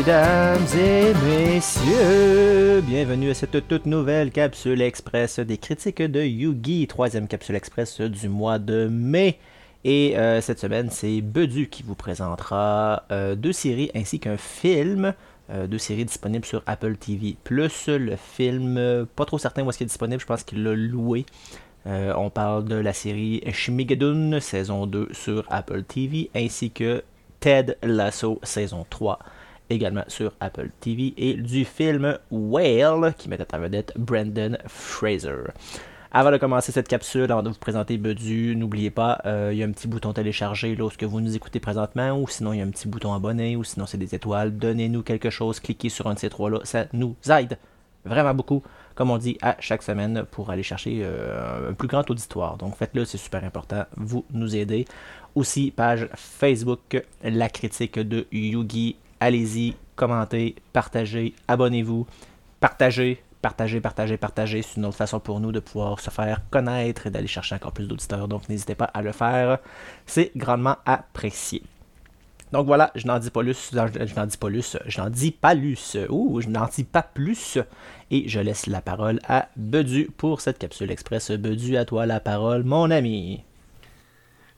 Mesdames et messieurs, bienvenue à cette toute nouvelle capsule express des critiques de Yugi, troisième capsule express du mois de mai. Et euh, cette semaine, c'est Bedu qui vous présentera euh, deux séries ainsi qu'un film. Euh, deux séries disponibles sur Apple TV. Plus le film, pas trop certain où est-ce qu'il est disponible, je pense qu'il l'a loué. on parle de la série Shmigadoon, saison 2 sur Apple TV, ainsi que Ted Lasso, saison 3 également sur Apple TV, et du film Whale, qui met à vedette Brandon Fraser. Avant de commencer cette capsule, avant de vous présenter Bedu, n'oubliez pas, euh, il y a un petit bouton télécharger lorsque vous nous écoutez présentement, ou sinon il y a un petit bouton abonner, ou sinon c'est des étoiles. Donnez-nous quelque chose, cliquez sur un de ces trois-là, ça nous aide vraiment beaucoup, comme on dit à chaque semaine, pour aller chercher euh, un plus grand auditoire. Donc faites-le, c'est super important, vous nous aidez. Aussi, page Facebook, la critique de Yugi allez-y, commentez, partagez, abonnez-vous, partagez, partagez, partagez, partagez. C'est une autre façon pour nous de pouvoir se faire connaître et d'aller chercher encore plus d'auditeurs. Donc n'hésitez pas à le faire. C'est grandement apprécié. Donc voilà, je n'en dis pas plus, je n'en dis pas plus, je n'en dis pas plus, ou je n'en dis pas plus, et je laisse la parole à Bedu pour cette capsule express. Bedu, à toi la parole, mon ami.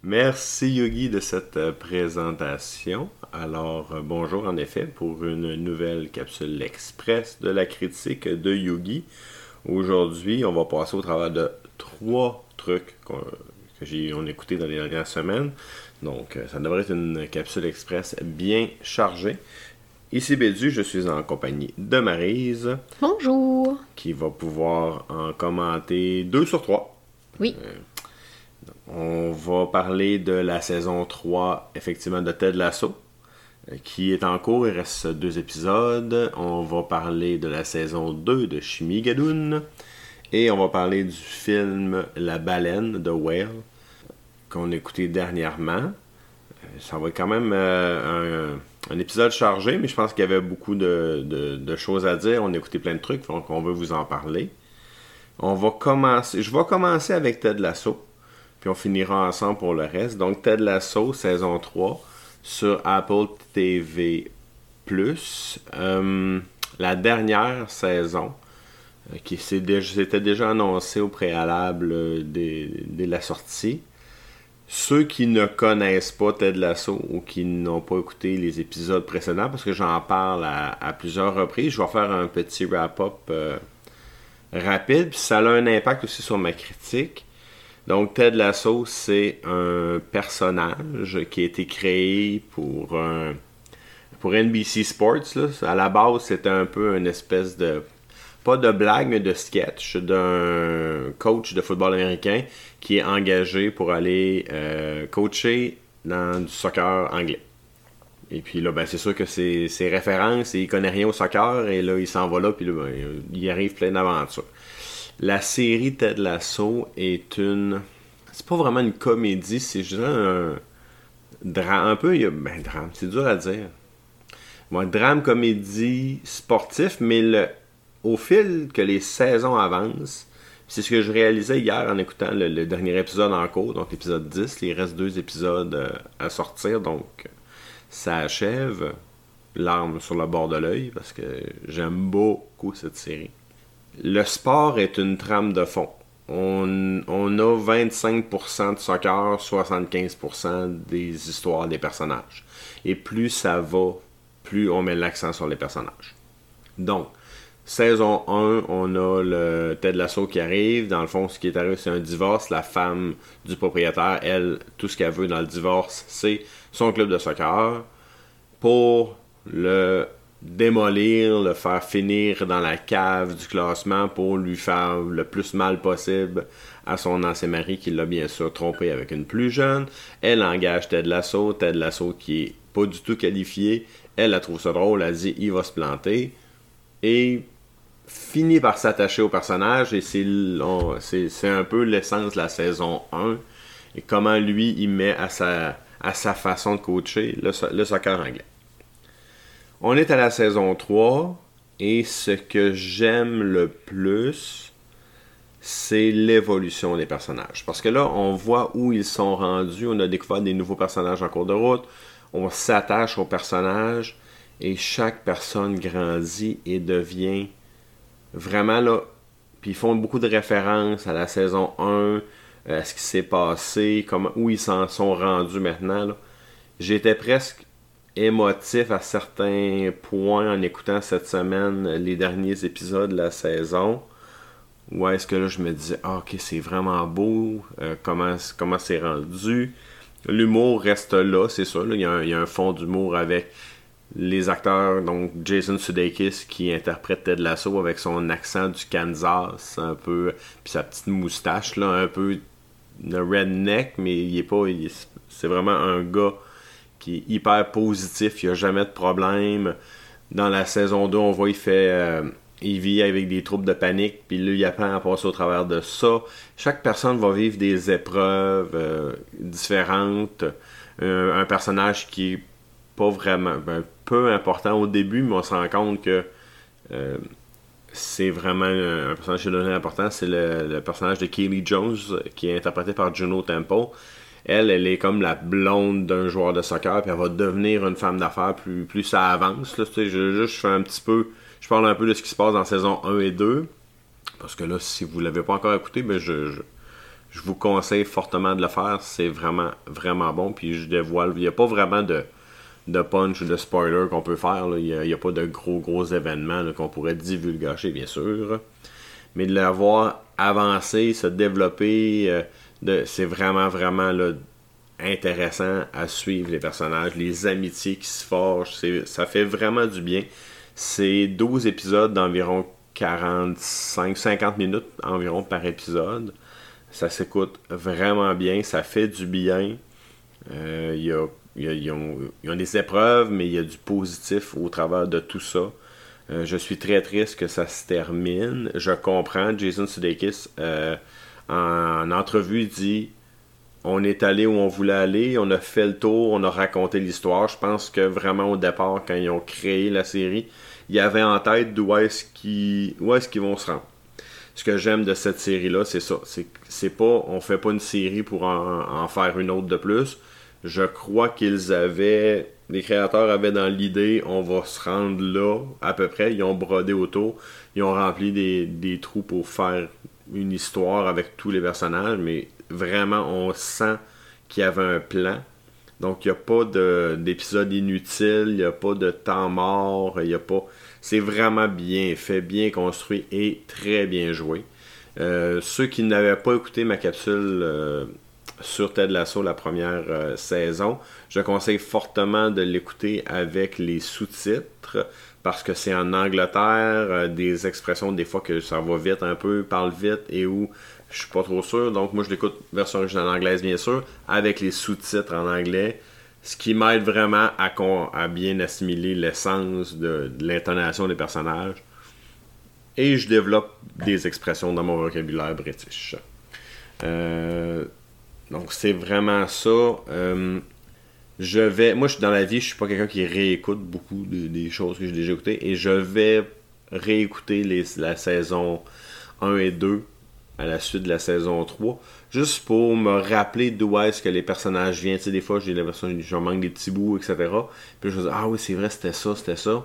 Merci Yogi de cette euh, présentation. Alors, euh, bonjour en effet pour une nouvelle capsule express de la critique de Yogi. Aujourd'hui, on va passer au travers de trois trucs que j'ai on écouté dans les dernières semaines. Donc, euh, ça devrait être une capsule express bien chargée. Ici Bédu, je suis en compagnie de Marise. Bonjour. Qui va pouvoir en commenter deux sur trois. Oui. On va parler de la saison 3, effectivement, de Ted Lasso, euh, qui est en cours. Il reste deux épisodes. On va parler de la saison 2 de Shmigadoon. Et on va parler du film La baleine de Whale, qu'on a écouté dernièrement. Euh, ça va être quand même euh, un, épisode chargé, mais je pense qu'il y avait beaucoup de, choses à dire. On a écouté plein de trucs, donc on veut vous en parler. On va commencer. Je vais commencer avec Ted Lasso puis on finira ensemble pour le reste. Donc Ted Lasso, saison 3, sur Apple TV+. Euh, la dernière saison, euh, qui s'était déjà annoncé au préalable euh, de, la sortie. Ceux qui ne connaissent pas Ted Lasso ou qui n'ont pas écouté les épisodes précédents, parce que j'en parle à, plusieurs reprises, je vais faire un petit wrap-up rapide, puis ça a un impact aussi sur ma critique. Donc, Ted Lasso, c'est un personnage qui a été créé pour NBC Sports. À la base, c'était un peu une espèce de pas de blague, mais de sketch d'un coach de football américain qui est engagé pour aller euh, coacher dans du soccer anglais. Et puis là, ben, c'est sûr que c'est ses références, et il connaît rien au soccer, et là, il s'en va là, puis là, ben, il arrive plein d'aventures. La série Ted Lasso est une. C'est pas vraiment une comédie, c'est juste un drame. Un peu. Ben, drame, c'est dur à dire. un drame, comédie, sportif, mais le, au fil que les saisons avancent, c'est ce que je réalisais hier en écoutant le, dernier épisode en cours, donc l'épisode 10. Il reste deux épisodes euh, à sortir, donc ça achève. L'arme sur le bord de l'œil, parce que j'aime beaucoup cette série le sport est une trame de fond. On, a 25% de soccer, 75% des histoires des personnages. Et plus ça va, plus on met l'accent sur les personnages. Donc, saison 1, on a le Ted Lasso qui arrive. Dans le fond, ce qui est arrivé, c'est un divorce. La femme du propriétaire, elle, tout ce qu'elle veut dans le divorce, c'est son club de soccer. Pour le démolir, le faire finir dans la cave du classement pour lui faire le plus mal possible à son ancien mari qui l'a bien sûr trompé avec une plus jeune. Elle engage Ted Lasso, Ted Lasso qui est pas du tout qualifié. Elle la trouve ça drôle, elle dit il va se planter. Et finit par s'attacher au personnage et c'est, un peu l'essence de la saison 1 et comment lui il met à sa, à sa façon de coacher le, le soccer anglais. On est à la saison 3 et ce que j'aime le plus, c'est l'évolution des personnages. Parce que là, on voit où ils sont rendus, on a découvert des nouveaux personnages en cours de route, on s'attache aux personnages Et chaque personne grandit et devient vraiment là. Puis ils font beaucoup de références à la saison 1, euh, à ce qui s'est passé, comment, où ils s'en sont rendus maintenant. J'étais presque émotif à certains points en écoutant cette semaine les derniers épisodes de la saison. Où est-ce que là je me disais, ah, ok, c'est vraiment beau, euh, comment, comment c'est rendu. L'humour reste là, c'est sûr. il, y a un, fond d'humour avec les acteurs, donc Jason Sudeikis qui interprète Ted Lasso avec son accent du Kansas, un peu, puis sa petite moustache, là, un peu de redneck, mais il est pas. C'est vraiment un gars qui est hyper positif, il n'y a jamais de problème. Dans la saison 2, on voit il fait. Euh, il vit avec des troubles de panique, puis là, il apprend à passer au travers de ça. Chaque personne va vivre des épreuves euh, différentes. Euh, un personnage qui est pas vraiment. Ben, peu important au début, mais on se rend compte que c'est vraiment un personnage qui est donné important. C'est le, le, personnage de Kaylee Jones, qui est interprété par Juno Temple elle, elle est comme la blonde d'un joueur de soccer, puis elle va devenir une femme d'affaires plus, plus ça avance. Je, fais un petit peu. Je parle un peu de ce qui se passe dans saison 1 et 2. Parce que là, si vous ne l'avez pas encore écouté, ben je, je, vous conseille fortement de le faire. C'est vraiment, vraiment bon. Puis je dévoile. Il n'y a pas vraiment de, de punch ou de spoiler qu'on peut faire. Il n'y a, pas de gros, gros événements qu'on pourrait divulgacher, bien sûr. Mais de l'avoir avancé, se développer. Euh, c'est vraiment, vraiment intéressant à suivre les personnages, les amitiés qui se forgent. Ça fait vraiment du bien. C'est 12 épisodes d'environ 45-50 minutes environ par épisode. Ça s'écoute vraiment bien, ça fait du bien. Euh, y a, y ont, des épreuves, mais il y a du positif au travers de tout ça. Euh, je suis très triste que ça se termine. Je comprends, Jason Sudeikis euh, en entrevue, il dit on est allé où on voulait aller, on a fait le tour, on a raconté l'histoire. Je pense que vraiment au départ, quand ils ont créé la série, il y avait en tête d'où est-ce qu'ils vont se rendre. Ce que j'aime de cette série-là, c'est ça. C'est pas, on fait pas une série pour en, faire une autre de plus. Je crois qu'ils avaient, les créateurs avaient dans l'idée, on va se rendre là, à peu près. Ils ont brodé autour, ils ont rempli des trous pour faire une histoire avec tous les personnages, mais vraiment, on sent qu'il y avait un plan. Donc, il n'y a pas d'épisode inutile, il n'y a pas de temps mort, il y a pas. C'est vraiment bien fait, bien construit et très bien joué. Euh, ceux qui n'avaient pas écouté ma capsule euh, sur Ted Lasso la première euh, saison, je conseille fortement de l'écouter avec les sous-titres parce que c'est en Angleterre, euh, des expressions des fois que ça va vite un peu, parle vite et où je suis pas trop sûr. Donc moi je l'écoute version originale anglaise bien sûr, avec les sous-titres en anglais, ce qui m'aide vraiment à, bien assimiler l'essence de, l'intonation des personnages. Et je développe des expressions dans mon vocabulaire british. Euh, donc c'est vraiment ça. Euh, je vais. Moi, je suis dans la vie, je suis pas quelqu'un qui réécoute beaucoup des choses que j'ai déjà écoutées. Et je vais réécouter les, la saison 1 et 2 à la suite de la saison 3. Juste pour me rappeler d'où est-ce que les personnages viennent. Tu sais, des fois, j'ai l'impression que je manque des petits bouts, etc. Puis je me dis, ah oui, c'est vrai, c'était ça, c'était ça.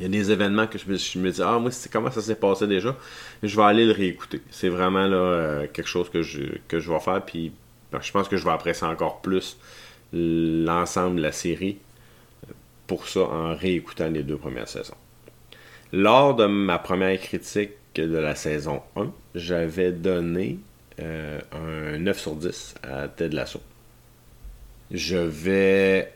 Il y a des événements que je me, dis, ah, moi, comment ça s'est passé déjà? Je vais aller le réécouter. C'est vraiment là, euh, quelque chose que je, que je vais faire. Puis ben, je pense que je vais apprécier encore plus l'ensemble de la série pour ça en réécoutant les deux premières saisons. Lors de ma première critique de la saison 1, j'avais donné euh, un 9 sur 10 à Ted Lasso. Je vais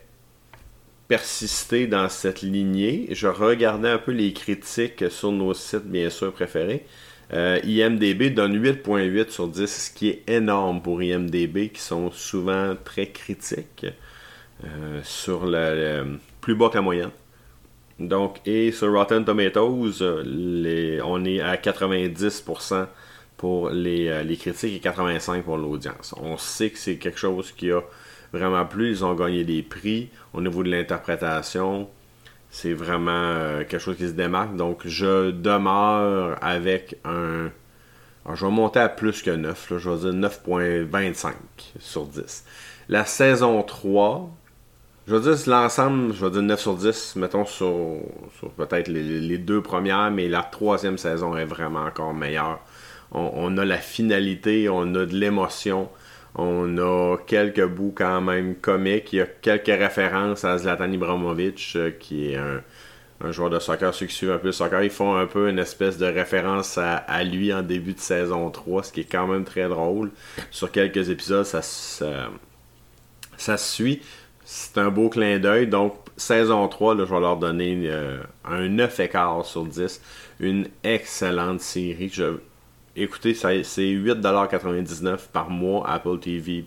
persister dans cette lignée. Je regardais un peu les critiques sur nos sites, bien sûr, préférés. Euh, IMDB donne 8.8 sur 10, ce qui est énorme pour IMDB, qui sont souvent très critiques euh, sur le, plus bas que la moyenne. Donc, et sur Rotten Tomatoes, on est à 90% pour les, euh, les, critiques et 85% pour l'audience. On sait que c'est quelque chose qui a vraiment plu. Ils ont gagné des prix au niveau de l'interprétation c'est vraiment euh, quelque chose qui se démarque. Donc, je demeure avec un. Alors, je vais monter à plus que 9. je vais dire 9.25 sur 10. La saison 3, Je veux dire, l'ensemble, je vais dire 9 sur 10, mettons sur peut-être les, deux premières, mais la troisième saison est vraiment encore meilleure. On, a la finalité, on a de l'émotion, on a quelques bouts quand même comiques, il y a quelques références à Zlatan Ibrahimovic, euh, qui est un, joueur de soccer, ceux qui un peu le soccer, ils font un peu une espèce de référence à, lui en début de saison 3, ce qui est quand même très drôle. Sur quelques épisodes, ça, ça, suit c'est un beau clin d'œil. Donc, saison 3, je vais leur donner euh, un 9 écart sur 10. Une excellente série. Écoutez, c'est 8,99$ par mois Apple TV+.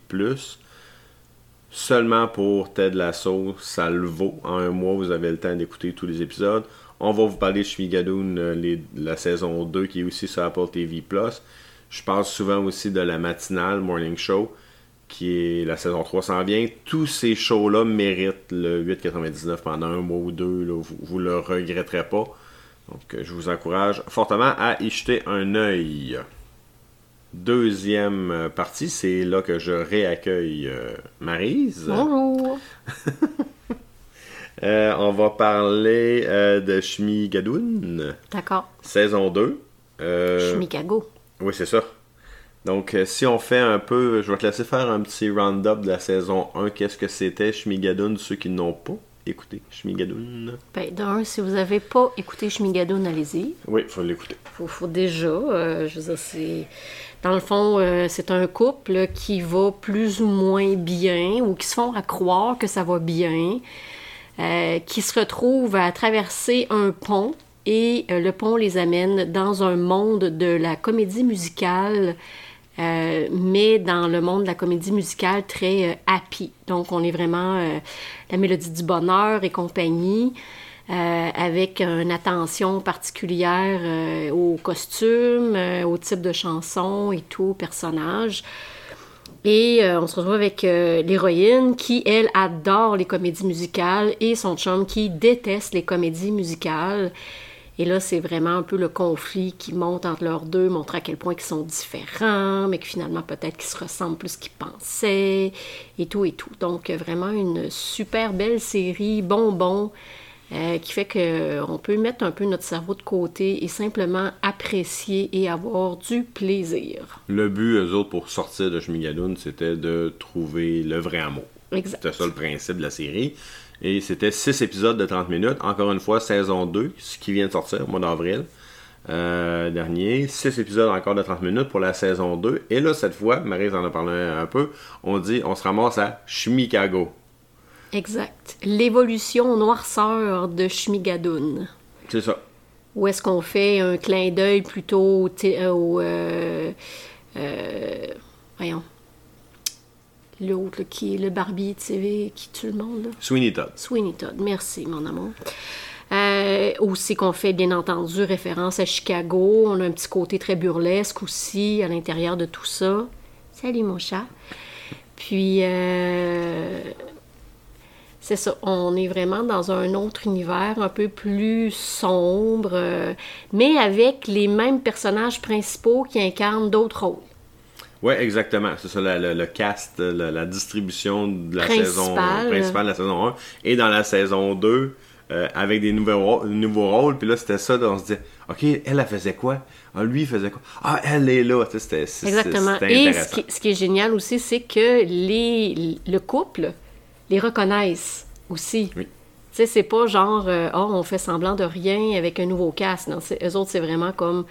Seulement pour Ted Lasso, ça le vaut. En un mois, vous avez le temps d'écouter tous les épisodes. On va vous parler de Shmigadoon, euh, la saison 2 qui est aussi sur Apple TV+. Je parle souvent aussi de la matinale, Morning Show qui est la saison 3 s'en vient. Tous ces shows-là méritent le 8,99 pendant un mois ou deux. vous ne le regretterez pas. Donc, euh, je vous encourage fortement à y jeter un œil. Deuxième euh, partie, c'est là que je réaccueille euh, Marise. Bonjour. on va parler de Shmi-Gadoun. D'accord. Saison 2. Shmi-Gago. Oui, c'est ça. Donc, euh, si on fait un peu, je vais te laisser faire un petit round-up de la saison 1. Qu'est-ce que c'était Shmigadoon, ceux qui n'ont pas? Écouté Shmigadoon Ben, d'un, si vous n'avez pas écouté Shmigadoon, allez-y. Oui, il faut l'écouter. Il faut, déjà, euh, je veux dire, c'est... Dans le fond, euh, c'est un couple qui va plus ou moins bien, ou qui se font à croire que ça va bien, qui se retrouvent à traverser un pont, et le pont les amène dans un monde de la comédie musicale euh, mais dans le monde de la comédie musicale très euh, happy. Donc, on est vraiment euh, la mélodie du bonheur et compagnie, avec une attention particulière aux costumes, au type de chanson et tout, au personnage. Et on se retrouve avec l'héroïne qui, elle, adore les comédies musicales et son chum qui déteste les comédies musicales. Et là, c'est vraiment un peu le conflit qui monte entre leurs deux, montrer à quel point ils sont différents, mais que finalement, peut-être qu'ils se ressemblent plus qu'ils pensaient, et tout et tout. Donc, vraiment une super belle série, bonbon, euh, qui fait qu'on peut mettre un peu notre cerveau de côté et simplement apprécier et avoir du plaisir. Le but, eux autres, pour sortir de Shmigaloun, c'était de trouver le vrai amour. Exact. C'était ça le principe de la série. Et c'était 6 épisodes de 30 minutes. Encore une fois, saison 2, ce qui vient de sortir au mois d'avril euh, dernier. 6 épisodes encore de 30 minutes pour la saison 2. Et là, cette fois, Marie en a parlé un peu, on dit on se ramasse à Shmikago. Exact. L'évolution noirceur de Shmigadoon. C'est ça. Où est-ce qu'on fait un clin d'œil plutôt au... Euh, euh, voyons l'autre qui est le barbier de CV qui tue le monde. Sweeney Todd. Sweeney Todd, merci mon amour. Euh, aussi qu'on fait bien entendu référence à Chicago. On a un petit côté très burlesque aussi à l'intérieur de tout ça. Salut mon chat. Puis euh, c'est ça, on est vraiment dans un autre univers un peu plus sombre, euh, mais avec les mêmes personnages principaux qui incarnent d'autres rôles. Oui, exactement. C'est ça, le, cast, la, distribution de la saison principale de la saison 1 et dans la saison 2 euh, avec des nouveaux, nouveaux rôles. Puis là, c'était ça, on se dit, OK, elle, elle faisait quoi? Ah, lui, il faisait quoi? Ah, elle est là. C'était, Exactement. Et ce qui, ce qui, est génial aussi, c'est que les, le couple les reconnaissent aussi. Oui. Tu sais, c'est pas genre, euh, oh, on fait semblant de rien avec un nouveau cast. Non, eux autres, c'est vraiment comme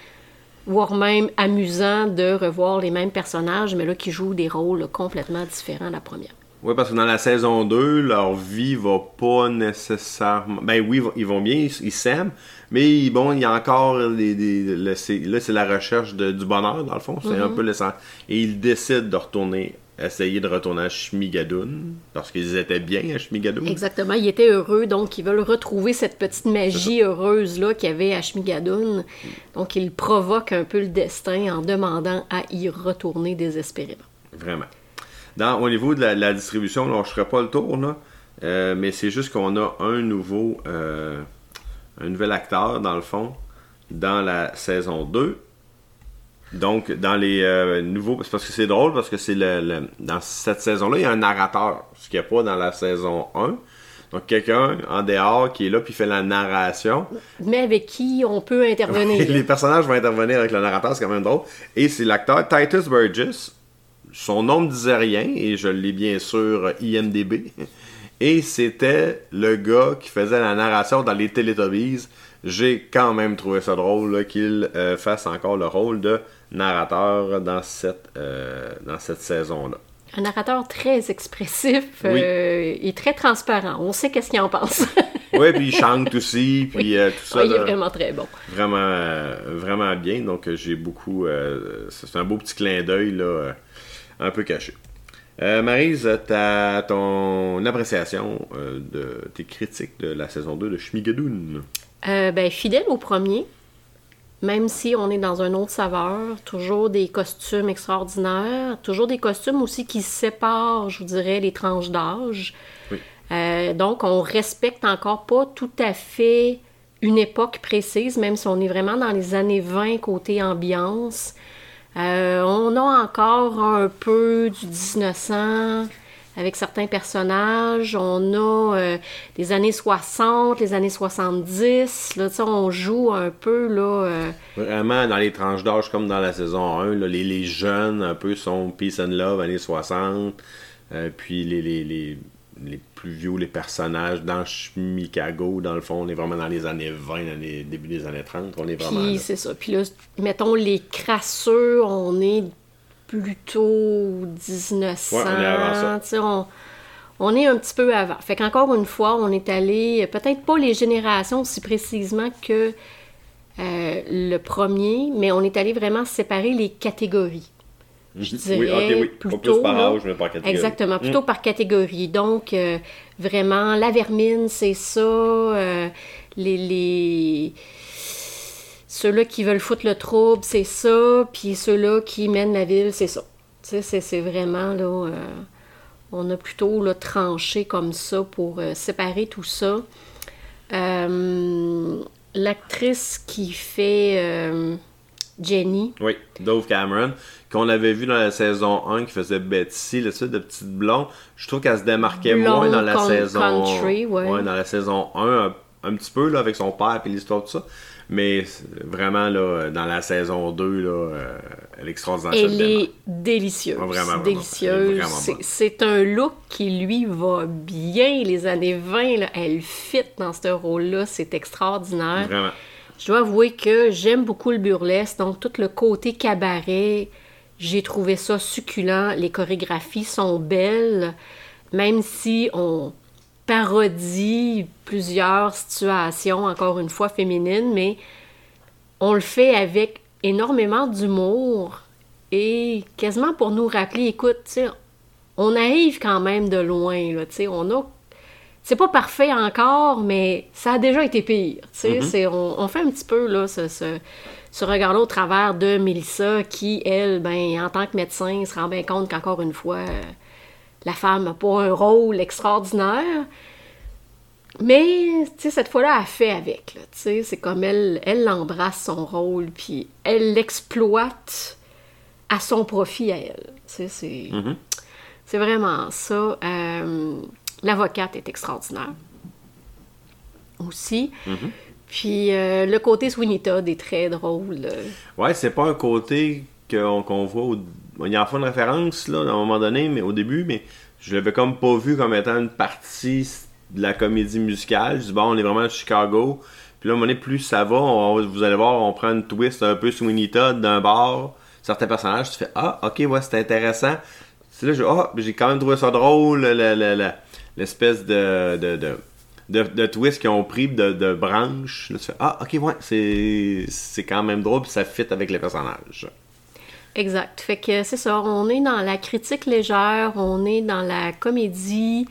voire même amusant de revoir les mêmes personnages, mais là qui jouent des rôles complètement différents de la première. Oui, parce que dans la saison 2, leur vie va pas nécessairement. Ben oui, ils vont bien, ils s'aiment, mais bon, il y a encore des. là, c'est la recherche du bonheur, dans le fond. C'est un mm-hmm. peu l'essentiel. Et ils décident de retourner essayer de retourner à Shmigadoun, parce qu'ils étaient bien à Shmigadoun. Exactement, ils étaient heureux, donc ils veulent retrouver cette petite magie heureuse-là qu'il y avait à Shmigadoun. Donc ils provoquent un peu le destin en demandant à y retourner désespérément. Vraiment. Dans, au niveau de la, distribution, là, je ne ferai pas le tour, là, euh, mais c'est juste qu'on a un nouveau, euh, un nouvel acteur, dans le fond, dans la saison 2. Donc, dans les euh, nouveaux. c'est Parce que c'est drôle, parce que c'est le, le- dans cette saison-là, il y a un narrateur, ce qu'il n'y a pas dans la saison 1. Donc, quelqu'un en dehors qui est là puis fait la narration. Mais avec qui on peut intervenir? les personnages vont intervenir avec le narrateur, c'est quand même drôle. Et c'est l'acteur Titus Burgess. Son nom ne disait rien, et je l'ai bien sûr IMDB. Et c'était le gars qui faisait la narration dans les Teletubbies. J'ai quand même trouvé ça drôle qu'il euh, fasse encore le rôle de narrateur dans cette, euh, dans cette saison-là. Un narrateur très expressif Oui. euh, et très transparent. On sait qu'est-ce qu'il en pense. Oui, puis il chante aussi, puis euh, tout ça. Ouais, il est vraiment très bon. vraiment, vraiment bien. Donc, j'ai beaucoup. c'est un beau petit clin d'œil, là, un peu caché. Euh, Maryse, ta, ton appréciation euh, de tes critiques de la saison 2 de Schmigadoon? Euh, ben, fidèle au premier, même si on est dans un autre saveur, toujours des costumes extraordinaires, toujours des costumes aussi qui séparent, je vous dirais, les tranches d'âge. Oui. Euh, donc, on respecte encore pas tout à fait une époque précise, même si on est vraiment dans les années 20 côté ambiance. Euh, on a encore un peu du 1900 avec certains personnages. On a euh, les années 60, les années 70. Là, tu sais, on joue un peu là. euh, Vraiment, dans les tranches d'âge, comme dans la saison 1, là, les, les jeunes, un peu, sont Peace and Love, années 60. Euh, puis les, les, les, les plus vieux, les personnages, dans Chicago, dans le fond, on est vraiment dans les années 20, dans les, début des années 30. On est vraiment Puis c'est ça. Puis là, mettons les crasseux, on est plutôt 1900. Ouais, on est avant ça. tu sais, on, on est un petit peu avant. Fait qu'encore une fois, on est allé, peut-être pas les générations aussi précisément que euh, le premier, mais on est allé vraiment séparer les catégories. Je dirais oui, plutôt, par âge, mais par catégorie. Exactement, plutôt par catégorie. Donc, euh, vraiment, la vermine, c'est ça. euh, les, les... Ceux-là qui veulent foutre le trouble, c'est ça. Puis ceux-là qui mènent la ville, c'est ça. Tu sais, c'est- vraiment, là... euh, on a plutôt là, tranché comme ça pour euh, séparer tout ça. Euh, L'actrice qui fait Jenny, Oui, Dove Cameron, qu'on avait vu dans la saison 1 qui faisait Betsy, le de petite blonde. Je trouve qu'elle se démarquait Blonde moins dans la saison country, ouais. dans la saison 1 un, un petit peu là avec son père et l'histoire de ça. Mais vraiment là dans la saison 2 là euh, elle est extraordinaire. Elle est délicieuse. Ah, vraiment, vraiment. délicieuse. C'est un look qui lui va bien. Les années 20, là, elle fit dans ce rôle-là. C'est extraordinaire. Vraiment. Je dois avouer que j'aime beaucoup le burlesque, donc tout le côté cabaret, j'ai trouvé ça succulent. Les chorégraphies sont belles, même si on parodie plusieurs situations, encore une fois féminines, mais on le fait avec énormément d'humour et quasiment pour nous rappeler, écoute, on arrive quand même de loin, là, on a c'est pas parfait encore, mais ça a déjà été pire. C'est- on, on fait un petit peu là, ce, ce, ce regard-là au travers de Mélissa, qui, elle, ben, en tant que médecin, se rend bien compte qu'encore une fois, la femme n'a pas un rôle extraordinaire. Mais, tu sais, cette fois-là, elle fait avec. là, tu sais. C'est comme elle, elle embrasse son rôle, puis elle l'exploite à son profit à elle. Sais, c'est... C'est vraiment ça. Euh, L'avocate est extraordinaire. Aussi. Mhm. Puis euh, le côté Sweeney Todd est très drôle. Ouais, c'est pas un côté qu'on voit. Au... Il y en a fait une référence là, à un moment donné, mais au début, mais je l'avais comme pas vu comme étant une partie de la comédie musicale. Je dis bon, on est vraiment à Chicago. Puis là, à plus ça va, vous allez voir, on prend une twist un peu Sweeney Todd d'un bar. Certains personnages, tu fais Ah, ok, ouais, c'est intéressant. C'est là, ah, j'ai quand même trouvé ça drôle, le- le- le- l'espèce de, de, de, qu'ils ont pris de, branches. Là, tu fais Ah, ok, ouais, c'est quand même drôle, puis ça fit avec les personnages. Exact. Fait que c'est ça. On est dans la critique légère, on est dans la comédie.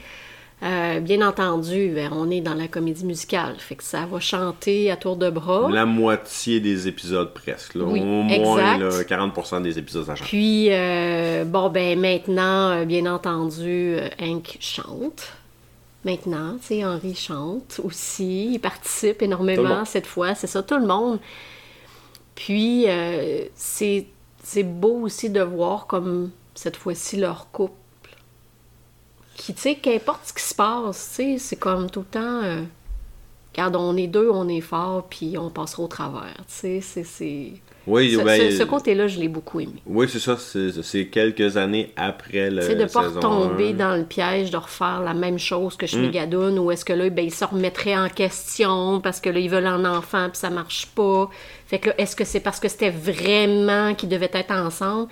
Euh, bien entendu, ben, on est dans la comédie musicale. Fait que ça va chanter à tour de bras. La moitié des épisodes presque. Là. Oui, Au moins là, 40% des épisodes, ça change. Puis, euh, bon, ben maintenant, euh, bien entendu, Hank chante. Maintenant, tu sais, Henri chante aussi. Il participe énormément cette fois. C'est ça, tout le monde. Puis, euh, c'est c'est beau aussi de voir comme cette fois-ci leur couple. Qui, tu sais, qu'importe ce qui se passe, tu sais, c'est comme tout le temps. euh, Regarde, on est deux, on est fort, puis on passera au travers. Tu sais, c'est. c'est- Oui, Ce, ben, ce- ce côté-là, je l'ai beaucoup aimé. oui c'est ça. C'est c'est quelques années après le. Tu sais, de ne pas retomber 1. dans le piège de refaire la même chose Mm. que Shmigadoon, ou est-ce que là, ben, ils se remettraient en question parce que là, ils veulent un enfant puis ça marche pas. Fait que là, est-ce que c'est parce que c'était vraiment qu'ils devaient être ensemble?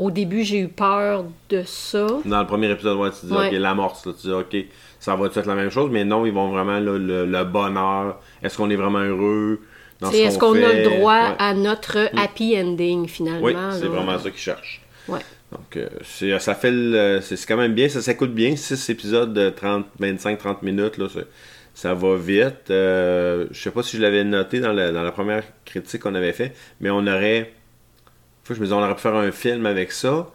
Au début, j'ai eu peur de ça. Dans le premier épisode, ouais, tu dis, Ouais. OK, l'amorce, là, tu dis, OK, ça va être la même chose, mais non, ils vont vraiment, là, le, le bonheur. Est-ce qu'on est vraiment heureux dans C'est ce est-ce qu'on a le droit Ouais. à notre happy ending, finalement? Oui, là? c'est vraiment ça qu'ils cherchent. Ouais. Donc, euh, c'est- ça fait le- c'est c'est quand même bien, ça s'écoute bien, 6 épisodes de 30, 25-30 minutes, là, c'est- ça va vite. Euh, je sais pas si je l'avais noté dans la, dans la première critique qu'on avait fait, mais on aurait, je me disais, on aurait pu faire un film avec ça,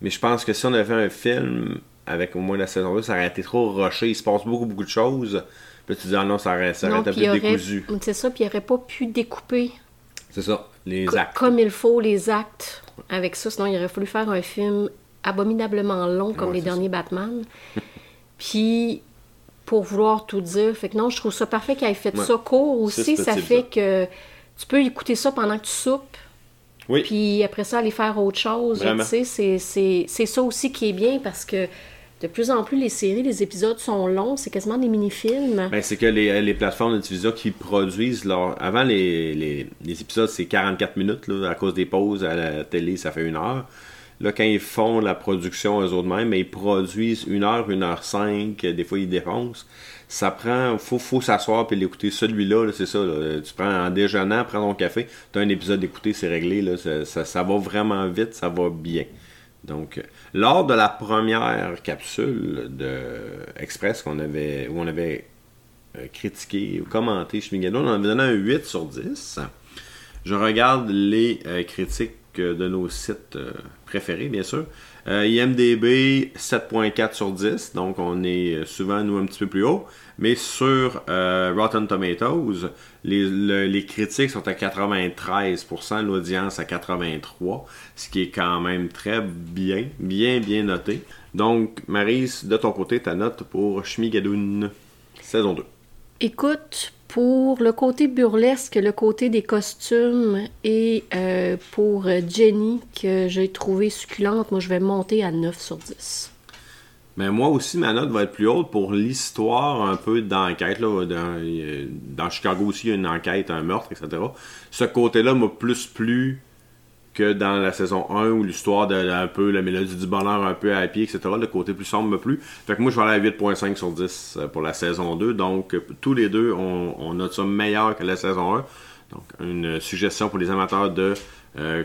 mais je pense que si on avait fait un film avec au moins la saison 2, ça aurait été trop rushé, il se passe beaucoup, beaucoup de choses. Puis tu dis, ah non, ça aurait, ça aurait été un peu décousu. C'est ça, puis il n'aurait pas pu découper C'est ça, les co- actes. comme il faut les actes avec ça. Sinon, il aurait fallu faire un film abominablement long comme Ouais, les derniers Batman. Puis, pour vouloir tout dire, fait que non, je trouve ça parfait qu'il ait fait Ouais. ça court aussi. Ça fait que tu peux écouter ça pendant que tu soupes. Oui. Puis après ça, aller faire autre chose. Tu sais, c'est- ça aussi qui est bien parce que de plus en plus, les séries, les épisodes sont longs. C'est quasiment des mini-films. Ben, c'est que les, les plateformes de diffusion qui produisent leur. Avant, les, les, les épisodes, c'est 44 minutes, là, à cause des pauses à la télé, ça fait une heure. Là, quand ils font la production eux autres mêmes, ben, ils produisent une heure, une heure cinq, des fois ils défoncent. Ça prend. Faut, faut s'asseoir puis l'écouter. Celui-là, là, c'est ça. Tu prends en déjeunant, prends ton café, tu as un épisode d'écouter, c'est réglé. Là, ça, va vraiment vite, ça va bien. Donc, lors de la première capsule de Express qu'on avait, où on avait euh, critiqué ou commenté Schmigadoon, on avait donné un 8 sur 10. Je regarde les euh, critiques de nos sites euh, préférés, bien sûr. Euh, IMDB 7.4 sur 10, donc on est euh, souvent nous un petit peu plus haut. Mais sur Rotten Tomatoes, les, le- les critiques sont à 93%, l'audience à 83%, ce qui est quand même très bien, bien, bien noté. Donc, Marise, de ton côté, ta note pour Schmigadoon, saison 2. Écoute, pour le côté burlesque, le côté des costumes et euh, pour Jenny, que j'ai trouvé succulente, moi je vais monter à 9 sur 10. Mais moi aussi, ma note va être plus haute pour l'histoire un peu d'enquête. Là, dans, euh, dans Chicago aussi, il y a une enquête, un meurtre, etc. Ce côté-là m'a plus plu que dans la saison 1 où l'histoire de, de un peu la mélodie du bonheur un peu à pied, etc. Le côté plus sombre m'a plu. Fait que moi, je vais aller à 8.5 sur 10 pour la saison 2. Donc, euh, tous les deux, on, on note ça meilleur que la saison 1. Donc, une suggestion pour les amateurs de euh,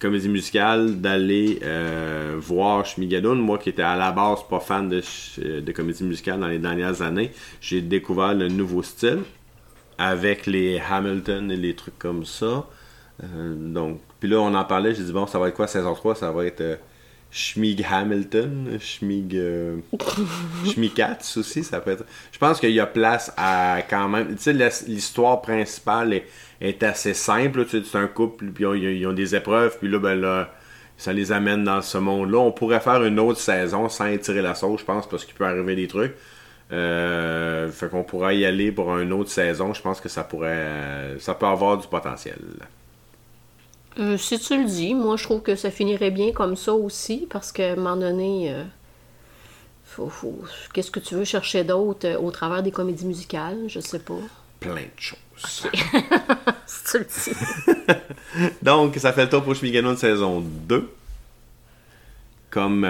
comédie musicale d'aller euh, voir Schmigadoon. Moi qui étais à la base pas fan de, comédie musicale dans les dernières années, j'ai découvert le nouveau style avec les Hamilton et les trucs comme ça. Euh, donc, puis là on en parlait, j'ai dit bon, ça va être quoi saison 3 Ça va être euh, Schmig Hamilton, Schmig euh, Schmikatz aussi, ça peut être. Je pense qu'il y a place à quand même. Tu sais, l'histoire principale est, est assez simple. Tu sais, c'est un couple, puis ils ont, des épreuves, puis là, ben là, ça les amène dans ce monde-là. On pourrait faire une autre saison sans étirer la sauce, je pense, parce qu'il peut arriver des trucs. Euh, fait qu'on pourrait y aller pour une autre saison. Je pense que ça pourrait, ça peut avoir du potentiel. Euh, si tu le dis, moi je trouve que ça finirait bien comme ça aussi, parce qu'à un moment donné, euh, faut, faut- qu'est-ce que tu veux chercher d'autre euh, au travers des comédies musicales? Je sais pas. Plein de choses. Si tu le dis. Donc, ça fait le tour pour Schmigano de saison 2. Comme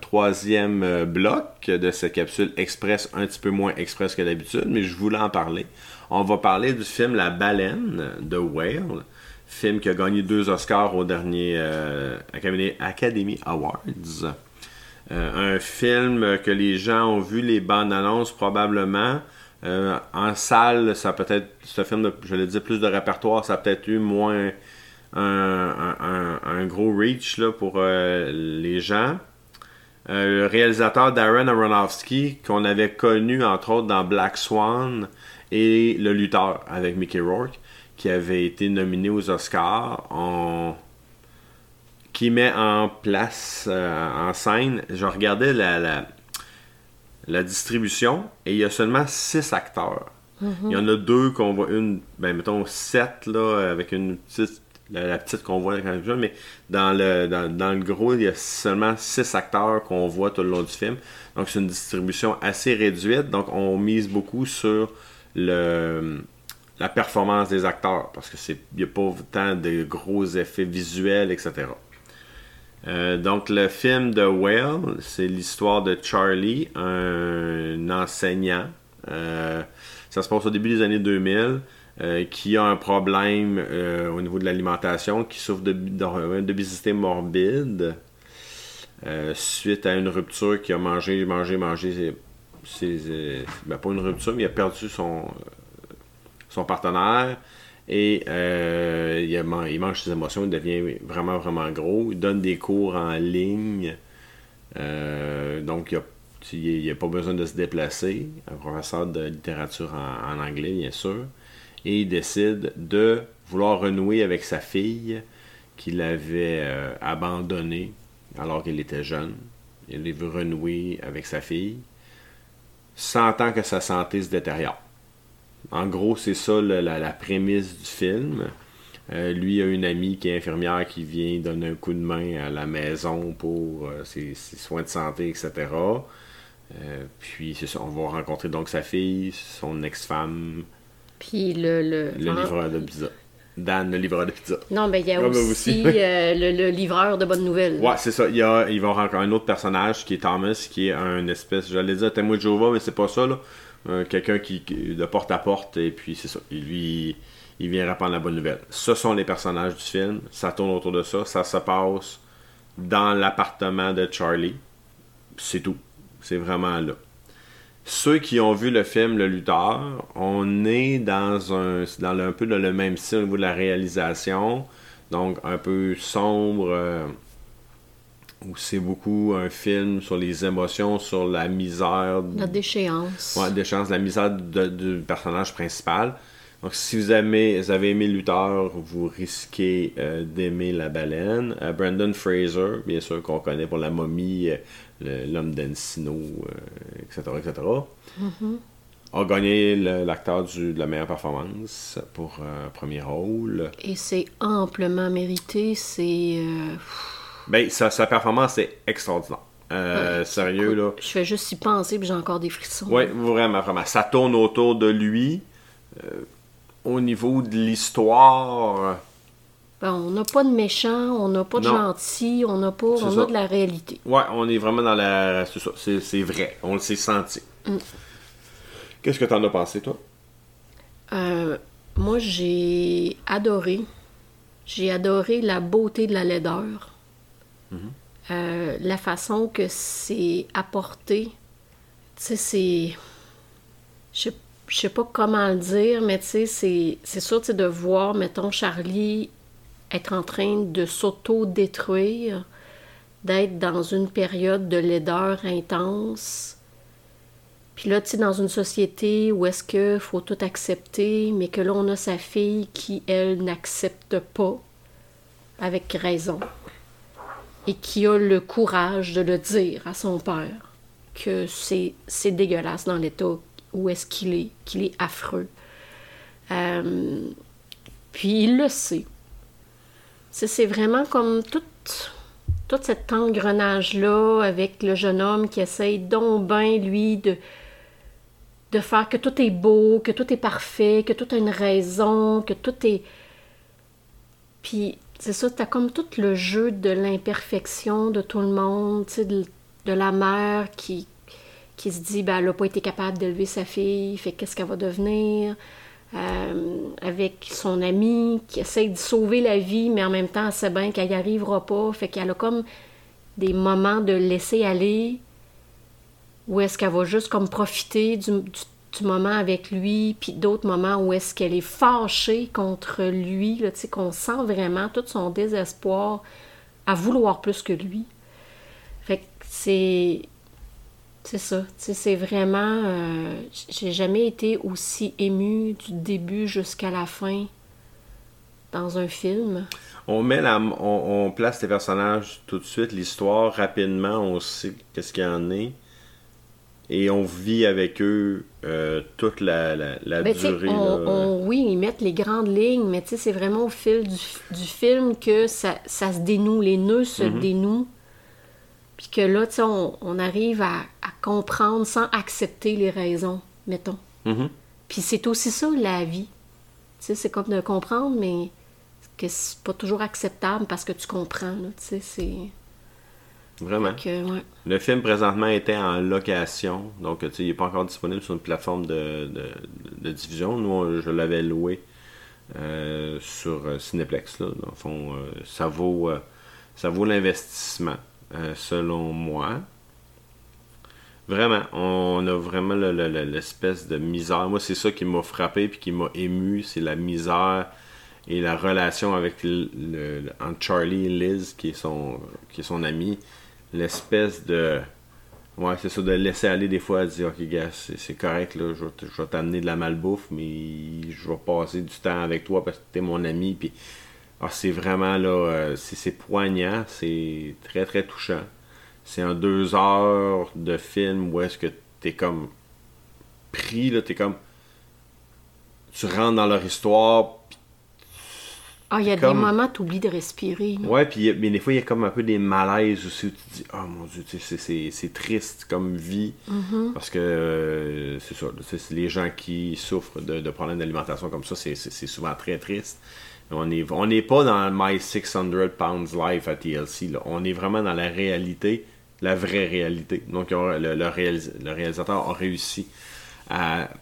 troisième bloc de cette capsule express, un petit peu moins express que d'habitude, mais je voulais en parler. On va parler du film La baleine de Whale, film qui a gagné deux Oscars au dernier euh, Academy, Awards. Euh, un film que les gens ont vu les bandes annonces probablement. Euh, en salle, ça peut être, ce film, je le dis, plus de répertoire, ça a peut-être eu moins un, gros reach pour les gens. Le réalisateur Darren Aronofsky, qu'on avait connu entre autres dans Black Swan et Le Lutteur avec Mickey Rourke, qui avait été nominé aux Oscars. On, qui met en place, euh, en scène, je regardais la, la, la distribution et il y a seulement six acteurs. Il y en a deux qu'on voit, une, ben mettons sept là, avec une petite, la, la petite qu'on voit quand même, mais dans le, dans, dans le gros, il y a seulement six acteurs qu'on voit tout le long du film. Donc c'est une distribution assez réduite. Donc on mise beaucoup sur le, la performance des acteurs parce que c'est il n'y a pas tant de gros effets visuels, etc. Euh, donc le film de Whale, c'est l'histoire de Charlie, un enseignant. Euh, ça se passe au début des années 2000. euh, qui a un problème au niveau de l'alimentation, qui souffre de- d'obésité morbide suite à une rupture qui a mangé, mangé, mangé. euh, ben, pas une rupture, mais il a perdu son, son partenaire. Et euh, il, mange ses émotions, il devient vraiment, vraiment gros. Il donne des cours en ligne. Euh, donc, il n'y a, pas besoin de se déplacer. Un professeur de littérature en, anglais, bien sûr. Et il décide de vouloir renouer avec sa fille qu'il avait euh, abandonnée alors qu'elle était jeune. Il veut renouer avec sa fille, sentant que sa santé se détériore. En gros, c'est ça la, la prémisse du film. Euh, lui a une amie qui est infirmière qui vient donner un coup de main à la maison pour euh, ses, ses soins de santé, etc. Euh, puis c'est ça, on va rencontrer donc sa fille, son ex-femme, Puis le. le, le livreur de pizza. Dan, le livreur de pizza. Non, mais il y a Ah, ben aussi, aussi. le, le livreur de bonnes nouvelles. Ouais, c'est ça. Il, y a, il va rencontrer un autre personnage qui est Thomas, qui est un espèce, j'allais dire témoin de Jéhovah, mais c'est pas ça, là. Euh, Quelqu'un qui, de porte à porte, et puis c'est ça. Il, lui, il vient répandre la bonne nouvelle. Ce sont les personnages du film. Ça tourne autour de ça. Ça se passe dans l'appartement de Charlie. C'est tout. C'est vraiment là. Ceux qui ont vu le film Le Lutteur, on est dans un peu dans le même style au niveau de la réalisation. Donc un peu sombre. euh, où c'est beaucoup un film sur les émotions, sur la misère La déchéance. Ouais, des chances, la misère du personnage principal. Donc, si vous aimez, vous avez aimé Luther, vous risquez euh, d'aimer La Baleine. Euh, Brandon Fraser, bien sûr, qu'on connaît pour La Momie, euh, L'Homme d'Encino, etc., etc., a gagné l'acteur de la meilleure performance pour premier rôle. Et c'est amplement mérité. C'est. Ben, sa, sa performance est extraordinaire. Euh, sérieux, là. Je fais juste y penser, puis j'ai encore des frissons. Oui, vraiment, vraiment. Ça tourne autour de lui. Euh, au niveau de l'histoire, Ben, on n'a pas de méchants, on n'a pas de Non. gentils, on n'a pas. On ça. a de la réalité. ouais, on est vraiment dans la. C'est ça, c'est, vrai. On le s'est senti. Qu'est-ce que t'en as pensé, toi? Euh, moi, j'ai adoré. J'ai adoré la beauté de la laideur. Euh, la façon que c'est apporté. Tu sais, c'est. Je sais- pas comment le dire, mais tu sais, c'est sûr de voir, mettons, Charlie être en train de s'auto-détruire, d'être dans une période de laideur intense. Puis là, tu sais, dans une société où est-ce que faut tout accepter, mais que là, on a sa fille qui, elle, n'accepte pas, avec raison, et qui a le courage de le dire à son père, que c'est c'est dégueulasse dans l'état où est-ce qu'il est, qu'il est affreux. Euh, puis il le sait. C'est c'est vraiment comme tout, tout cet engrenage-là avec le jeune homme qui essaye donc ben, lui, de, de faire que tout est beau, que tout est parfait, que tout a une raison, que tout est... Puis, c'est ça, t'as comme tout le jeu de l'imperfection de tout le monde, de, de la mère qui, se dit, ben, elle n'a pas été capable d'élever sa fille, fait qu'est-ce qu'elle va devenir? Euh, avec son ami qui essaye de sauver la vie, mais en même temps, elle sait bien qu'elle n'y arrivera pas, fait qu'elle a comme des moments de laisser aller, ou est-ce qu'elle va juste comme profiter du, du- du moment avec lui, puis d'autres moments où est-ce qu'elle est fâchée contre lui, là, qu'on sent vraiment tout son désespoir à vouloir plus que lui. Fait que c'est... C'est ça, c'est vraiment... euh, j'ai jamais été aussi émue du début jusqu'à la fin dans un film. On met la, on, on place les personnages tout de suite, l'histoire rapidement, on sait qu'est-ce qu'il y en est. Et on vit avec eux euh, toute la, la, la Ben, durée. on- là. on- oui, ils mettent les grandes lignes, mais c'est vraiment au fil du, du film que ça, ça se dénoue, les nœuds se Mhm. dénouent. Puis que là, on, on arrive à, à comprendre sans accepter les raisons, mettons. Mhm. Puis c'est aussi ça, la vie. C'est comme de comprendre, mais que c'est pas toujours acceptable parce que tu comprends, c'est... Vraiment. Que, ouais. Le film présentement était en location, donc tu sais, il n'est pas encore disponible sur une plateforme de, de, de diffusion. Nous, on- je l'avais loué euh, sur euh, Cineplex. Là. Dans le fond, euh, ça vaut, euh, ça vaut l'investissement, selon moi. Vraiment, on a vraiment le- le- le- l'espèce de misère. Moi, c'est ça qui m'a frappé puis qui m'a ému, c'est la misère et la relation avec le, entre Charlie et Liz, qui est son, qui est son ami. L'espèce de. Ouais, c'est ça, de laisser aller des fois, à dire, ok, gars, c'est correct, là, je je vais t'amener de la malbouffe, mais je vais passer du temps avec toi parce que t'es mon ami. Puis, ah, c'est vraiment, là, euh, c'est poignant, c'est très, très touchant. C'est en deux heures de film où est-ce que t'es comme pris, là, t'es comme. Tu rentres dans leur histoire, Ah, il y a des moments, tu oublies de respirer. là. Ouais, puis mais des fois, il y a comme un peu des malaises aussi où tu te dis, oh mon dieu, c'est- triste comme vie. Parce que euh, c'est ça, les gens qui souffrent de, de problèmes d'alimentation comme ça, c'est- souvent très triste. On n'est on n'est pas dans My 600 Pounds Life à TLC, là. on est vraiment dans la réalité, la vraie réalité. Donc le, le réalis- le réalisateur a réussi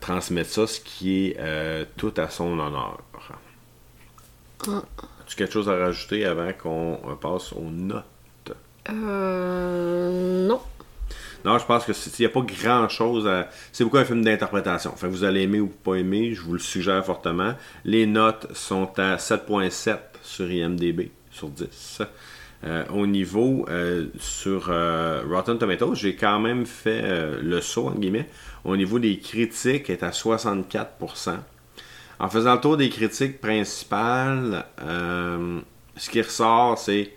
transmettre ça, ce qui est euh, tout à son honneur. As-tu quelque chose à rajouter avant qu'on euh, passe aux notes? Euh. Non. Non, je pense que il n'y a pas grand chose à. C'est beaucoup un film d'interprétation. Que vous allez aimer ou pas aimer, je vous le suggère fortement. Les notes sont à 7.7 sur IMDB sur 10. Euh, au niveau euh, sur euh, Rotten Tomatoes, j'ai quand même fait le saut, en guillemets. Au niveau des critiques, est à 64%. En faisant le tour des critiques principales, euh, ce qui ressort, c'est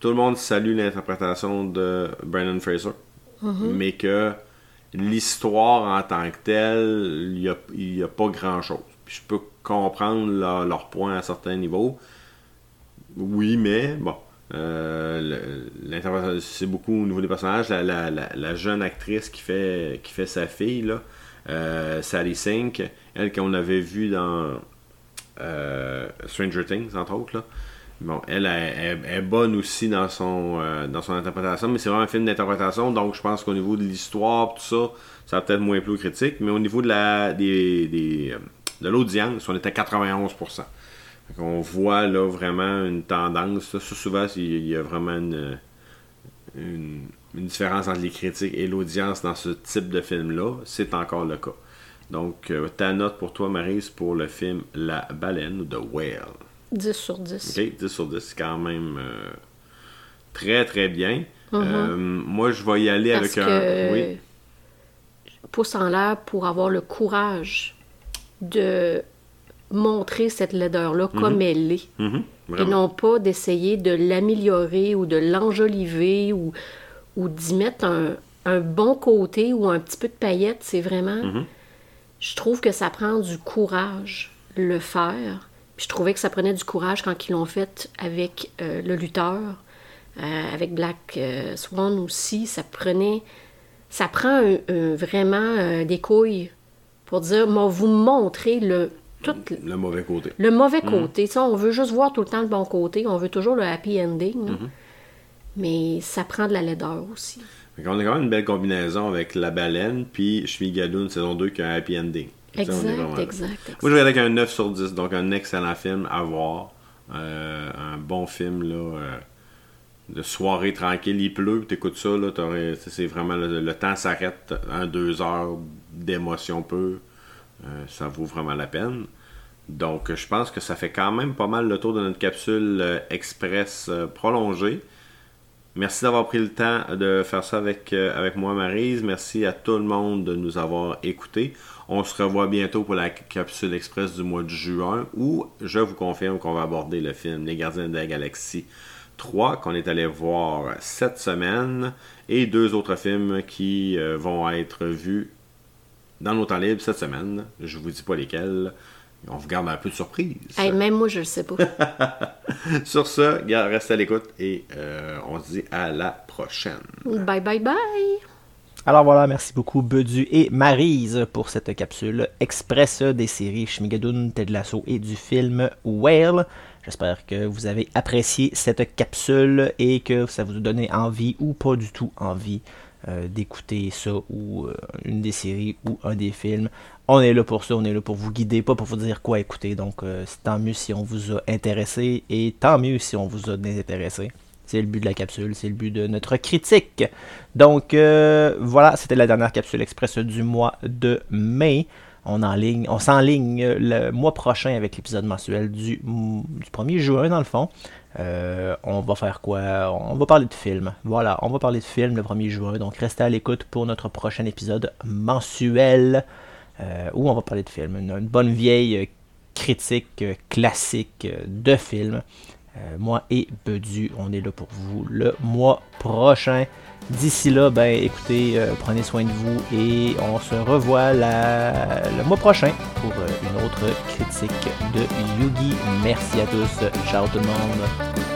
tout le monde salue l'interprétation de Brandon Fraser, mais que l'histoire en tant que telle, il n'y a, y a pas grand-chose. Je peux comprendre leur, leur point à certains niveaux. Oui, mais bon. euh, c'est beaucoup au niveau des personnages. La, la- la- la jeune actrice qui fait, qui fait sa fille, là, euh, Sally Sink, elle qu'on avait vue dans euh, Stranger Things, entre autres. Bon, elle, est bonne aussi dans son, euh, dans son interprétation, mais c'est vraiment un film d'interprétation, donc je pense qu'au niveau de l'histoire, tout ça, ça va peut-être moins plus critique, mais au niveau de la des, des, euh, de l'audience, on était à 91%. Fait qu'on voit là vraiment une tendance. souvent, il y a vraiment une, une, une différence entre les critiques et l'audience dans ce type de film-là. C'est encore le cas. Donc, euh, ta note pour toi, Maryse, pour le film La baleine ou The Whale. 10 sur 10. Ok, 10 sur 10, c'est quand même euh, très très bien. Euh, moi, je vais y aller. Parce avec que un. Oui. pouce en l'air pour avoir le courage de montrer cette laideur-là comme elle est. Mhm, Et non pas d'essayer de l'améliorer ou de l'enjoliver ou, ou d'y mettre un, un bon côté ou un petit peu de paillettes. C'est vraiment. Je trouve que ça prend du courage le faire. Puis je trouvais que ça prenait du courage quand ils l'ont fait avec euh, le lutteur, euh, avec Black euh, Swan aussi. Ça prenait. Ça prend un- un- vraiment euh, des couilles pour dire, moi, vous montrez le, tout Le mauvais côté. le mauvais Mhm. côté. On veut juste voir tout le temps le bon côté. On veut toujours le happy ending. Mhm. Mais ça prend de la laideur aussi. Qu'on a quand même une belle combinaison avec La Baleine, puis Je suis Gadoun saison 2 qui a un happy ending. On Exact, là. exact, exact. Moi, je vais avec un 9 sur 10, donc un excellent film à voir. Euh, un bon film là, euh, de soirée tranquille. Il pleut, tu écoutes ça, là, c'est vraiment le, le temps s'arrête en deux heures d'émotion peu. Euh, ça vaut vraiment la peine. Donc, je pense que ça fait quand même pas mal le tour de notre capsule euh, express prolongée. Merci d'avoir pris le temps de faire ça avec, euh, moi, Marise. Merci à tout le monde de nous avoir écoutés. On se revoit bientôt pour la capsule express du mois de juin où je vous confirme qu'on va aborder le film Les Gardiens de la Galaxie 3 qu'on est allé voir cette semaine et deux autres films qui euh, vont être vus dans nos temps libres cette semaine. Je vous dis pas lesquels. On vous garde un peu de surprise. même moi, je le sais pas. Sur ce, restez à l'écoute et euh, on se dit à la prochaine. Bye bye bye. Alors voilà, merci beaucoup Bedu et Marise pour cette capsule express des séries Shmigadoon, Ted Lasso et du film Whale. J'espère que vous avez apprécié cette capsule et que ça vous a donné envie ou pas du tout envie euh, d'écouter ça ou euh, une des séries ou un des films. On est là pour ça, on est là pour vous guider, pas pour vous dire quoi écouter. Donc euh, tant mieux si on vous a intéressé et tant mieux si on vous a désintéressé. C'est le but de la capsule, c'est le but de notre critique. Donc voilà, c'était la dernière capsule express du mois de mai. On, en ligne, on s'enligne le mois prochain avec l'épisode mensuel du, du 1er juin, dans le fond. Euh, on va faire quoi? On va parler de films. Voilà, on va parler de films le 1er juin. Donc restez à l'écoute pour notre prochain épisode mensuel euh, où on va parler de films. Une, bonne vieille critique classique de films. Euh, moi et Bedu, on est là pour vous le mois prochain. D'ici là, ben écoutez, euh, prenez soin de vous et on se revoit le mois prochain pour euh, une autre critique de Yugi. Merci à tous. Ciao tout le monde.